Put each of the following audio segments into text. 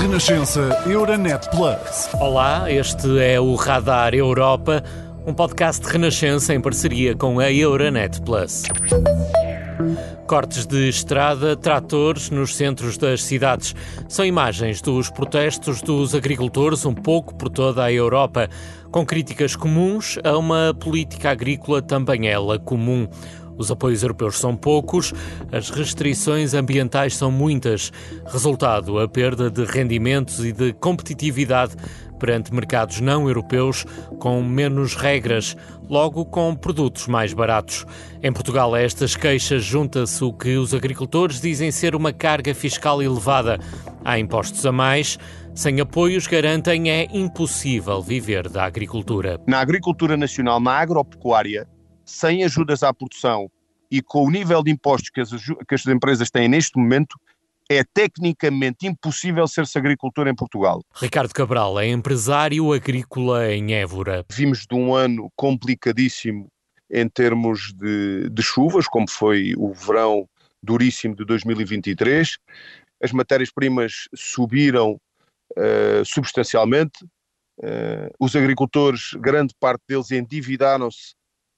Renascença Euronet Plus. Olá, este é o Radar Europa, um podcast de Renascença em parceria com a Euronet Plus. Cortes de estrada, tratores nos centros das cidades. São imagens dos protestos dos agricultores um pouco por toda a Europa, com críticas comuns a uma política agrícola também ela comum. Os apoios europeus são poucos, as restrições ambientais são muitas. Resultado, a perda de rendimentos e de competitividade perante mercados não europeus com menos regras, logo com produtos mais baratos. Em Portugal, a estas queixas junta-se o que os agricultores dizem ser uma carga fiscal elevada. Há impostos a mais. Sem apoios, garantem, é impossível viver da agricultura. Na agricultura nacional, na agropecuária, sem ajudas à produção e com o nível de impostos que as, que as empresas têm neste momento, é tecnicamente impossível ser-se agricultor em Portugal. Ricardo Cabral é empresário agrícola em Évora. Vimos de um ano complicadíssimo em termos de, de chuvas, como foi o verão duríssimo de 2023. As matérias-primas subiram uh, substancialmente. Uh, os agricultores, grande parte deles, endividaram-se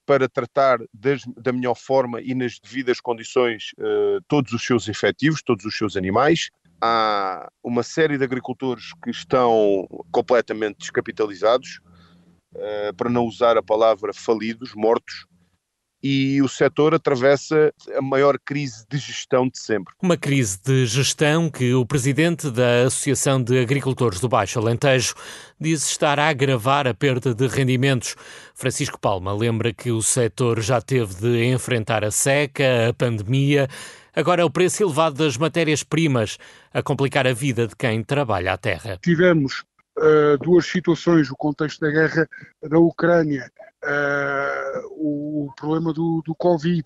para tratar das, da melhor forma e nas devidas condições uh, todos os seus efetivos, todos os seus animais. Há uma série de agricultores que estão completamente descapitalizados, uh, para não usar a palavra falidos, mortos, e o setor atravessa a maior crise de gestão de sempre. Uma crise de gestão que o presidente da Associação de Agricultores do Baixo Alentejo diz estar a agravar a perda de rendimentos. Francisco Palma lembra que o setor já teve de enfrentar a seca, a pandemia, agora é o preço elevado das matérias-primas a complicar a vida de quem trabalha a terra. Tivemos uh, duas situações, o contexto da guerra da Ucrânia uh, o problema do, do Covid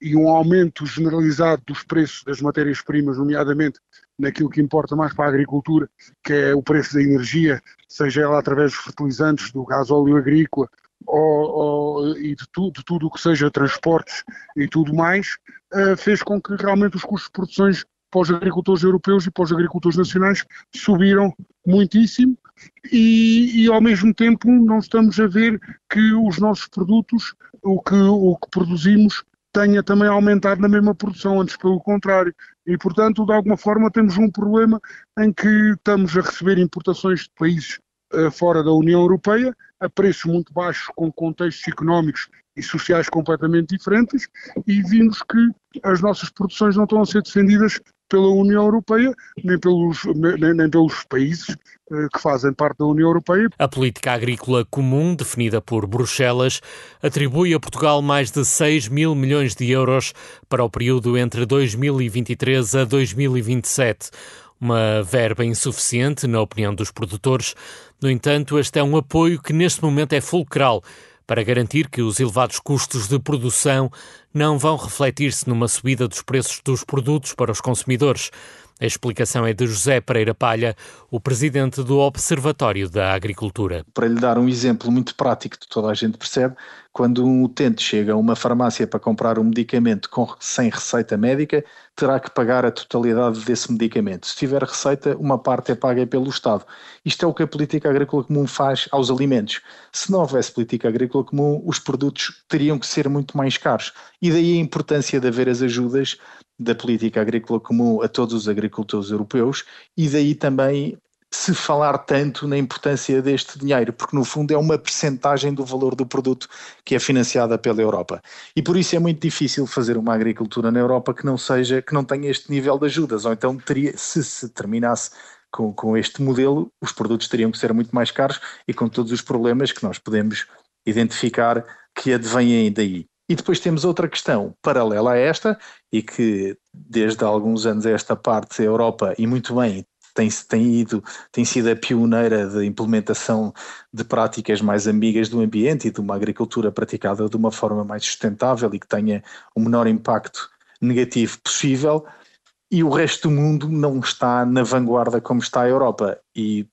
e um aumento generalizado dos preços das matérias-primas, nomeadamente naquilo que importa mais para a agricultura, que é o preço da energia, seja ela através dos fertilizantes, do gás óleo agrícola ou, ou, e de, tu, de tudo o que seja transportes e tudo mais, uh, fez com que realmente os custos de produções para os agricultores europeus e para os agricultores nacionais subiram muitíssimo e, e, ao mesmo tempo não estamos a ver que os nossos produtos, o que, o que produzimos, tenha também aumentado na mesma produção, antes pelo contrário. E, portanto, de alguma forma temos um problema em que estamos a receber importações de países uh, fora da União Europeia a preços muito baixos, com contextos económicos e sociais completamente diferentes, e vimos que as nossas produções não estão a ser defendidas pela União Europeia, nem pelos, nem, nem pelos países eh, que fazem parte da União Europeia. A política agrícola comum, definida por Bruxelas, atribui a Portugal mais de 6 mil milhões de euros para o período entre 2023 a 2027. Uma verba insuficiente, na opinião dos produtores. No entanto, este é um apoio que neste momento é fulcral para garantir que os elevados custos de produção não vão refletir-se numa subida dos preços dos produtos para os consumidores. A explicação é de José Pereira Palha, o presidente do Observatório da Agricultura. Para lhe dar um exemplo muito prático que toda a gente percebe, quando um utente chega a uma farmácia para comprar um medicamento com, sem receita médica, terá que pagar a totalidade desse medicamento. Se tiver receita, uma parte é paga pelo Estado. Isto é o que a política agrícola comum faz aos alimentos. Se não houvesse política agrícola comum, os produtos teriam que ser muito mais caros. E daí a importância de haver as ajudas da política agrícola comum a todos os agricultores europeus e daí também se falar tanto na importância deste dinheiro, porque no fundo é uma percentagem do valor do produto que é financiada pela Europa. E por isso é muito difícil fazer uma agricultura na Europa que não seja, que não tenha este nível de ajudas, ou então teria, se se terminasse com, com este modelo, os produtos teriam que ser muito mais caros e com todos os problemas que nós podemos identificar que advêm daí. E depois temos outra questão paralela a esta, e que desde alguns anos esta parte da Europa, e muito bem, tem, tem, ido, tem sido a pioneira de implementação de práticas mais amigas do ambiente e de uma agricultura praticada de uma forma mais sustentável e que tenha o menor impacto negativo possível. E o resto do mundo não está na vanguarda como está a Europa. E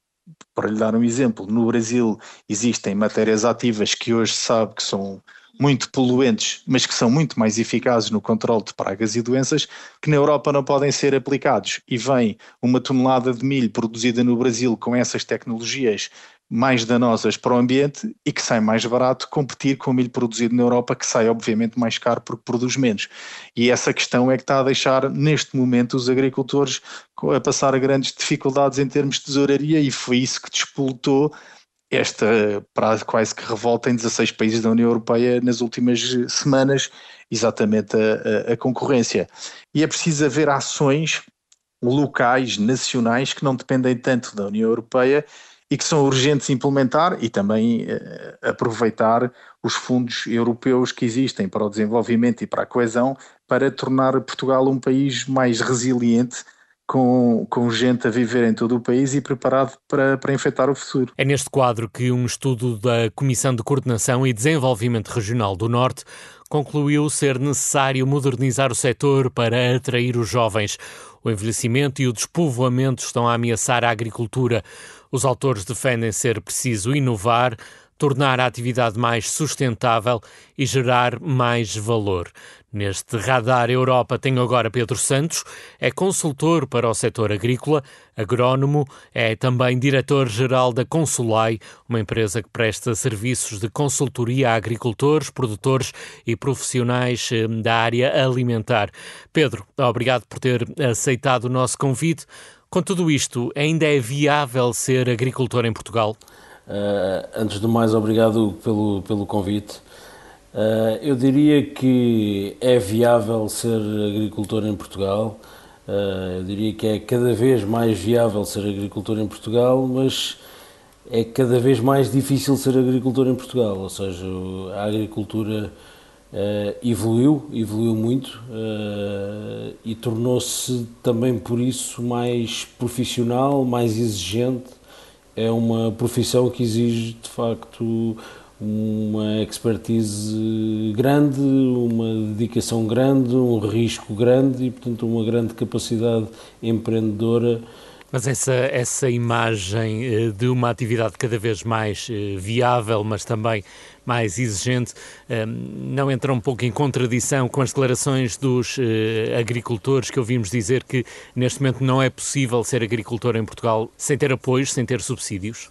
para lhe dar um exemplo, no Brasil existem matérias ativas que hoje sabe que são muito poluentes, mas que são muito mais eficazes no controle de pragas e doenças, que na Europa não podem ser aplicados. E vem uma tonelada de milho produzida no Brasil com essas tecnologias mais danosas para o ambiente e que sai mais barato competir com o milho produzido na Europa, que sai obviamente mais caro porque produz menos. E essa questão é que está a deixar, neste momento, os agricultores a passar grandes dificuldades em termos de tesouraria e foi isso que despoltou esta quase que revolta em 16 países da União Europeia nas últimas semanas, exatamente a, a, a concorrência. E é preciso haver ações locais, nacionais, que não dependem tanto da União Europeia e que são urgentes implementar e também uh, aproveitar os fundos europeus que existem para o desenvolvimento e para a coesão para tornar Portugal um país mais resiliente com, com gente a viver em todo o país e preparado para, para enfrentar o futuro. É neste quadro que um estudo da Comissão de Coordenação e Desenvolvimento Regional do Norte concluiu ser necessário modernizar o setor para atrair os jovens. O envelhecimento e o despovoamento estão a ameaçar a agricultura. Os autores defendem ser preciso inovar, tornar a atividade mais sustentável e gerar mais valor. Neste Radar Europa tenho agora Pedro Santos, é consultor para o setor agrícola, agrónomo, é também diretor-geral da Consulai, uma empresa que presta serviços de consultoria a agricultores, produtores e profissionais eh, da área alimentar. Pedro, obrigado por ter aceitado o nosso convite. Com tudo isto, ainda é viável ser agricultor em Portugal? Uh, antes de mais, obrigado pelo, pelo convite. Uh, eu diria que é viável ser agricultor em Portugal. Uh, eu diria que é cada vez mais viável ser agricultor em Portugal, mas é cada vez mais difícil ser agricultor em Portugal. Ou seja, a agricultura evoluiu, evoluiu muito e tornou-se também por isso mais profissional, mais exigente. É uma profissão que exige de facto uma expertise grande, uma dedicação grande, um risco grande e, portanto, uma grande capacidade empreendedora mas essa, essa imagem eh, de uma atividade cada vez mais eh, viável, mas também mais exigente, eh, não entra um pouco em contradição com as declarações dos agricultores que ouvimos dizer que neste momento não é possível ser agricultor em Portugal sem ter apoios, sem ter subsídios?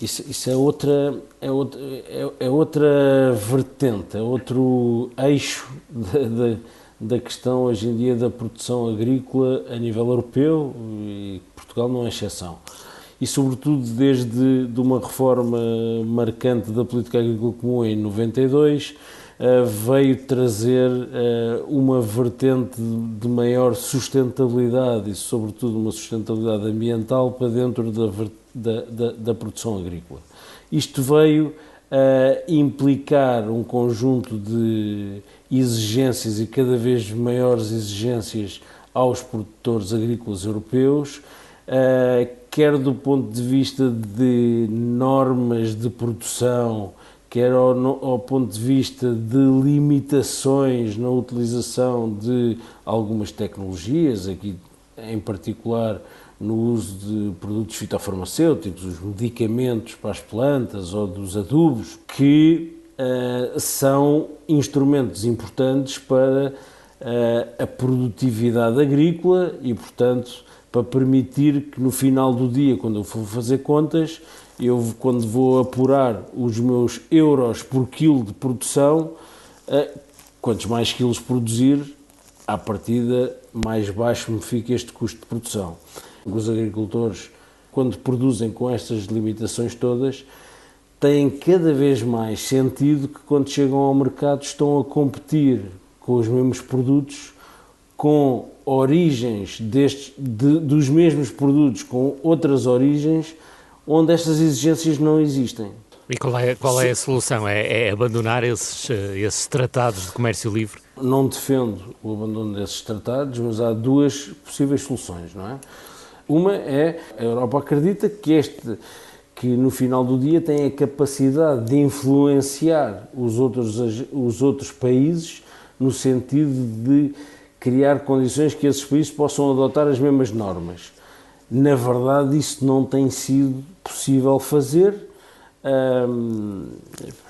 Isso, isso é, outra, é, outra, é, é, outra vertente, é outro eixo de, de da questão hoje em dia da produção agrícola a nível europeu e Portugal não é exceção. E sobretudo desde de uma reforma marcante da política agrícola comum em 92 eh, veio trazer eh, uma vertente de maior sustentabilidade e sobretudo uma sustentabilidade ambiental para dentro da, da, da, da produção agrícola. Isto veio a implicar um conjunto de exigências e cada vez maiores exigências aos produtores agrícolas europeus, eh, quer do ponto de vista de normas de produção, quer ao, ao, ponto de vista de limitações na utilização de algumas tecnologias, aqui em particular no uso de produtos fitofarmacêuticos, os medicamentos para as plantas ou dos adubos, que uh, são instrumentos importantes para uh, a produtividade agrícola e, portanto, para permitir que no final do dia, quando eu for fazer contas, eu quando vou apurar os meus euros por quilo de produção, uh, quantos mais quilos produzir, à partida mais baixo me fica este custo de produção. Os agricultores, quando produzem com estas limitações todas, têm cada vez mais sentido que quando chegam ao mercado estão a competir com os mesmos produtos, com origens destes, de, dos mesmos produtos, com outras origens, onde estas exigências não existem. E qual é, qual é a solução? É, é abandonar esses, eh, esses tratados de comércio livre? Não defendo o abandono desses tratados, mas há duas possíveis soluções, não é? Uma é a Europa acredita que este que no final do dia tem a capacidade de influenciar os outros, os outros países no sentido de criar condições que esses países possam adotar as mesmas normas. Na verdade, isso não tem sido possível fazer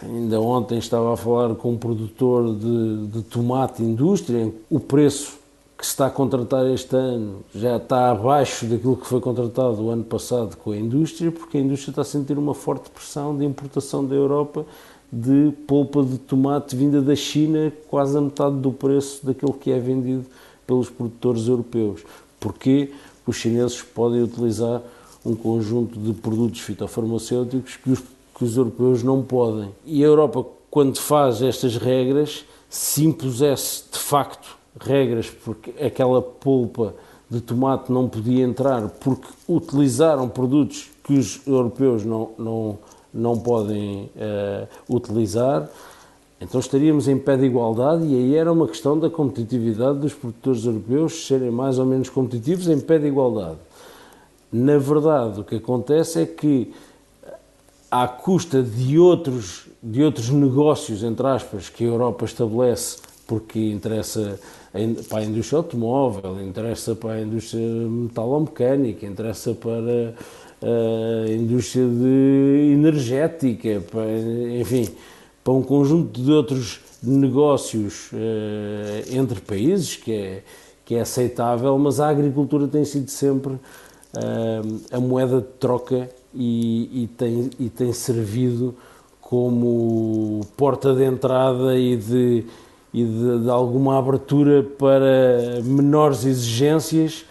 ainda ontem estava a falar com um produtor de, de tomate indústria, o preço que se está a contratar este ano já está abaixo daquilo que foi contratado o ano passado com a indústria, porque a indústria está a sentir uma forte pressão de importação da Europa de polpa de tomate vinda da China, quase a metade do preço daquilo que é vendido pelos produtores europeus. Porquê? Os chineses podem utilizar um conjunto de produtos fitofarmacêuticos que os que os europeus não podem. E a Europa, quando faz estas regras, se impusesse de facto regras, porque aquela polpa de tomate não podia entrar, porque utilizaram produtos que os europeus não, não, não podem uh, utilizar, então estaríamos em pé de igualdade e aí era uma questão da competitividade dos produtores europeus serem mais ou menos competitivos em pé de igualdade. Na verdade, o que acontece é que à custa de outros, de outros negócios, entre aspas, que a Europa estabelece, porque interessa para a indústria automóvel, interessa para a indústria metalomecânica, interessa para a indústria de energética, para, enfim, para um conjunto de outros negócios uh, entre países que é, que é aceitável, mas a agricultura tem sido sempre uh, a moeda de troca e, e, tem, e tem servido como porta de entrada e de, e de, de, alguma abertura para menores exigências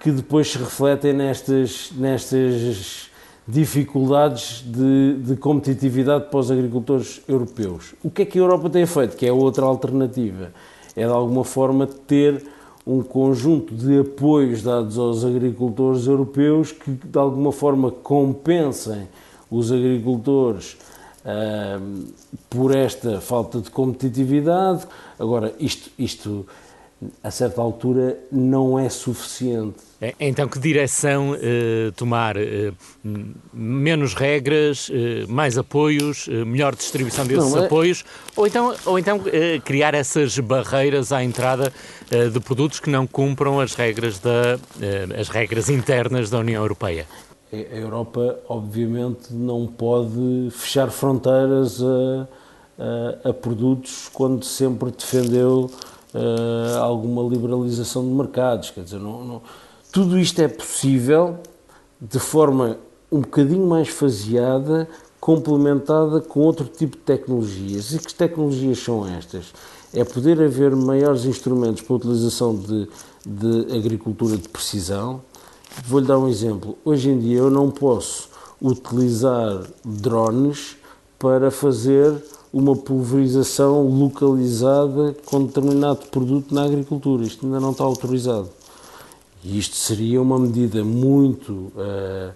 que depois se refletem nestas, nestas dificuldades de, de, competitividade para os agricultores europeus. O que é que a Europa tem feito? Que é outra alternativa. É de alguma forma ter um conjunto de apoios dados aos agricultores europeus que de alguma forma compensem os agricultores uh, por esta falta de competitividade. Agora, isto, isto a certa altura não é suficiente. É, então, que direção eh, tomar? Eh, menos regras, eh, mais apoios, eh, melhor distribuição desses não, é... apoios? Ou então, ou então eh, criar essas barreiras à entrada eh, de produtos que não cumpram as regras, da, as regras internas da União Europeia? A Europa, obviamente, não pode fechar fronteiras a, a, a produtos quando sempre defendeu uh, alguma liberalização de mercados. Quer dizer, não, não, tudo isto é possível de forma um bocadinho mais faseada, complementada com outro tipo de tecnologias. E que tecnologias são estas? É poder haver maiores instrumentos para a utilização de, de agricultura de precisão. Vou-lhe dar um exemplo. Hoje em dia eu não posso utilizar drones para fazer uma pulverização localizada com determinado produto na agricultura. Isto ainda não está autorizado. E isto seria uma medida muito uh,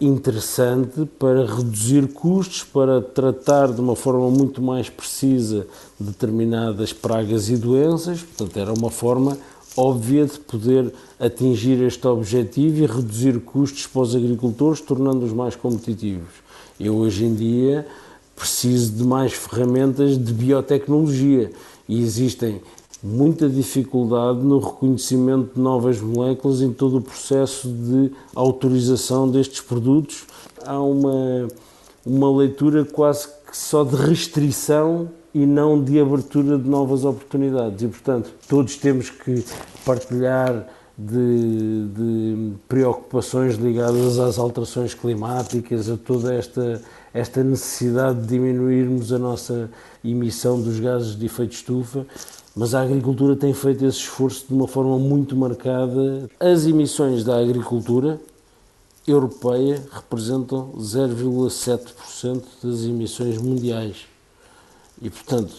interessante para reduzir custos, para tratar de uma forma muito mais precisa determinadas pragas e doenças. Portanto, era uma forma óbvia de poder atingir este objetivo e reduzir custos para os agricultores, tornando-os mais competitivos. Eu, hoje em dia, preciso de mais ferramentas de biotecnologia e existem muita dificuldade no reconhecimento de novas moléculas em todo o processo de autorização destes produtos. Há uma, uma leitura quase que só de restrição e não de abertura de novas oportunidades. E, portanto, todos temos que partilhar de, de preocupações ligadas às alterações climáticas, a toda esta esta necessidade de diminuirmos a nossa emissão dos gases de efeito estufa, mas a agricultura tem feito esse esforço de uma forma muito marcada. As emissões da agricultura europeia representam 0,7% das emissões mundiais. E, portanto,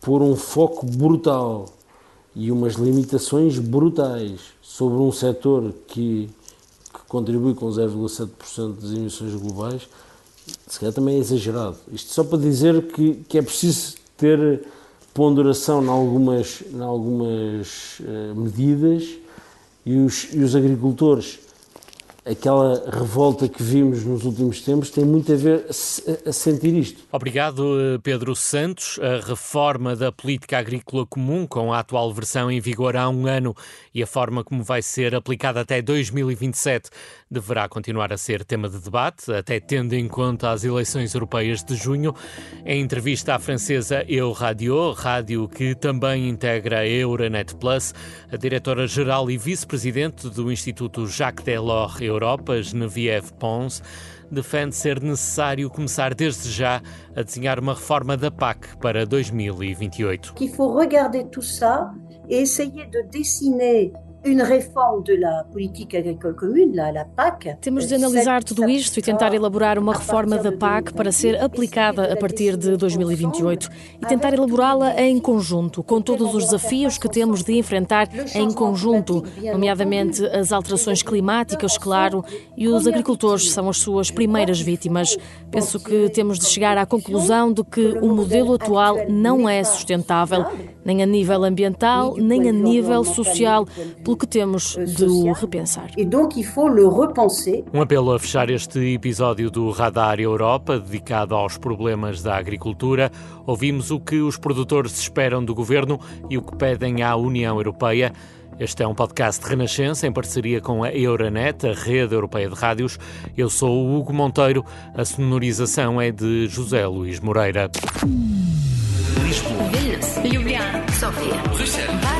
por um foco brutal e umas limitações brutais sobre um setor que, que contribui com 0,7% das emissões globais, se calhar também é exagerado. Isto só para dizer que, que é preciso ter ponderação em algumas, em algumas uh, medidas e os, e os agricultores aquela revolta que vimos nos últimos tempos tem muito a ver a, sentir isto. Obrigado, eh, Pedro Santos. A reforma da política agrícola comum, com a atual versão em vigor há um ano e a forma como vai ser aplicada até 2027, deverá continuar a ser tema de debate, até tendo em conta as eleições europeias de junho. Em entrevista à francesa Euradio, rádio que também integra a Euronet Plus, a diretora-geral e vice-presidente do Instituto Jacques Delors Europa, Geneviève Pons, defende ser necessário começar desde já a desenhar uma reforma da PAC para 2028. Il faut regarder tout ça et essayer de dessiner une réforme de la politique agricole commune, la, la PAC. Temos de analisar tudo isto e tentar elaborar uma reforma da PAC para ser aplicada a partir de 2028 e tentar elaborá-la em conjunto, com todos os desafios que temos de enfrentar em conjunto, nomeadamente as alterações climáticas, claro, e os agricultores são as suas primeiras vítimas. Penso que temos de chegar à conclusão de que o modelo atual não é sustentável, nem a nível ambiental, nem a nível social pelo que temos de o repensar. E donc il faut le repenser. Um apelo a fechar este episódio do Radar Europa, dedicado aos problemas da agricultura. Ouvimos o que os produtores esperam do governo e o que pedem à União Europeia. Este é um podcast de Renascença em parceria com a Euronet, a rede europeia de rádios. Eu sou o Hugo Monteiro. A sonorização é de José Luís Moreira. Lisboa, Ljubljana, Sofia.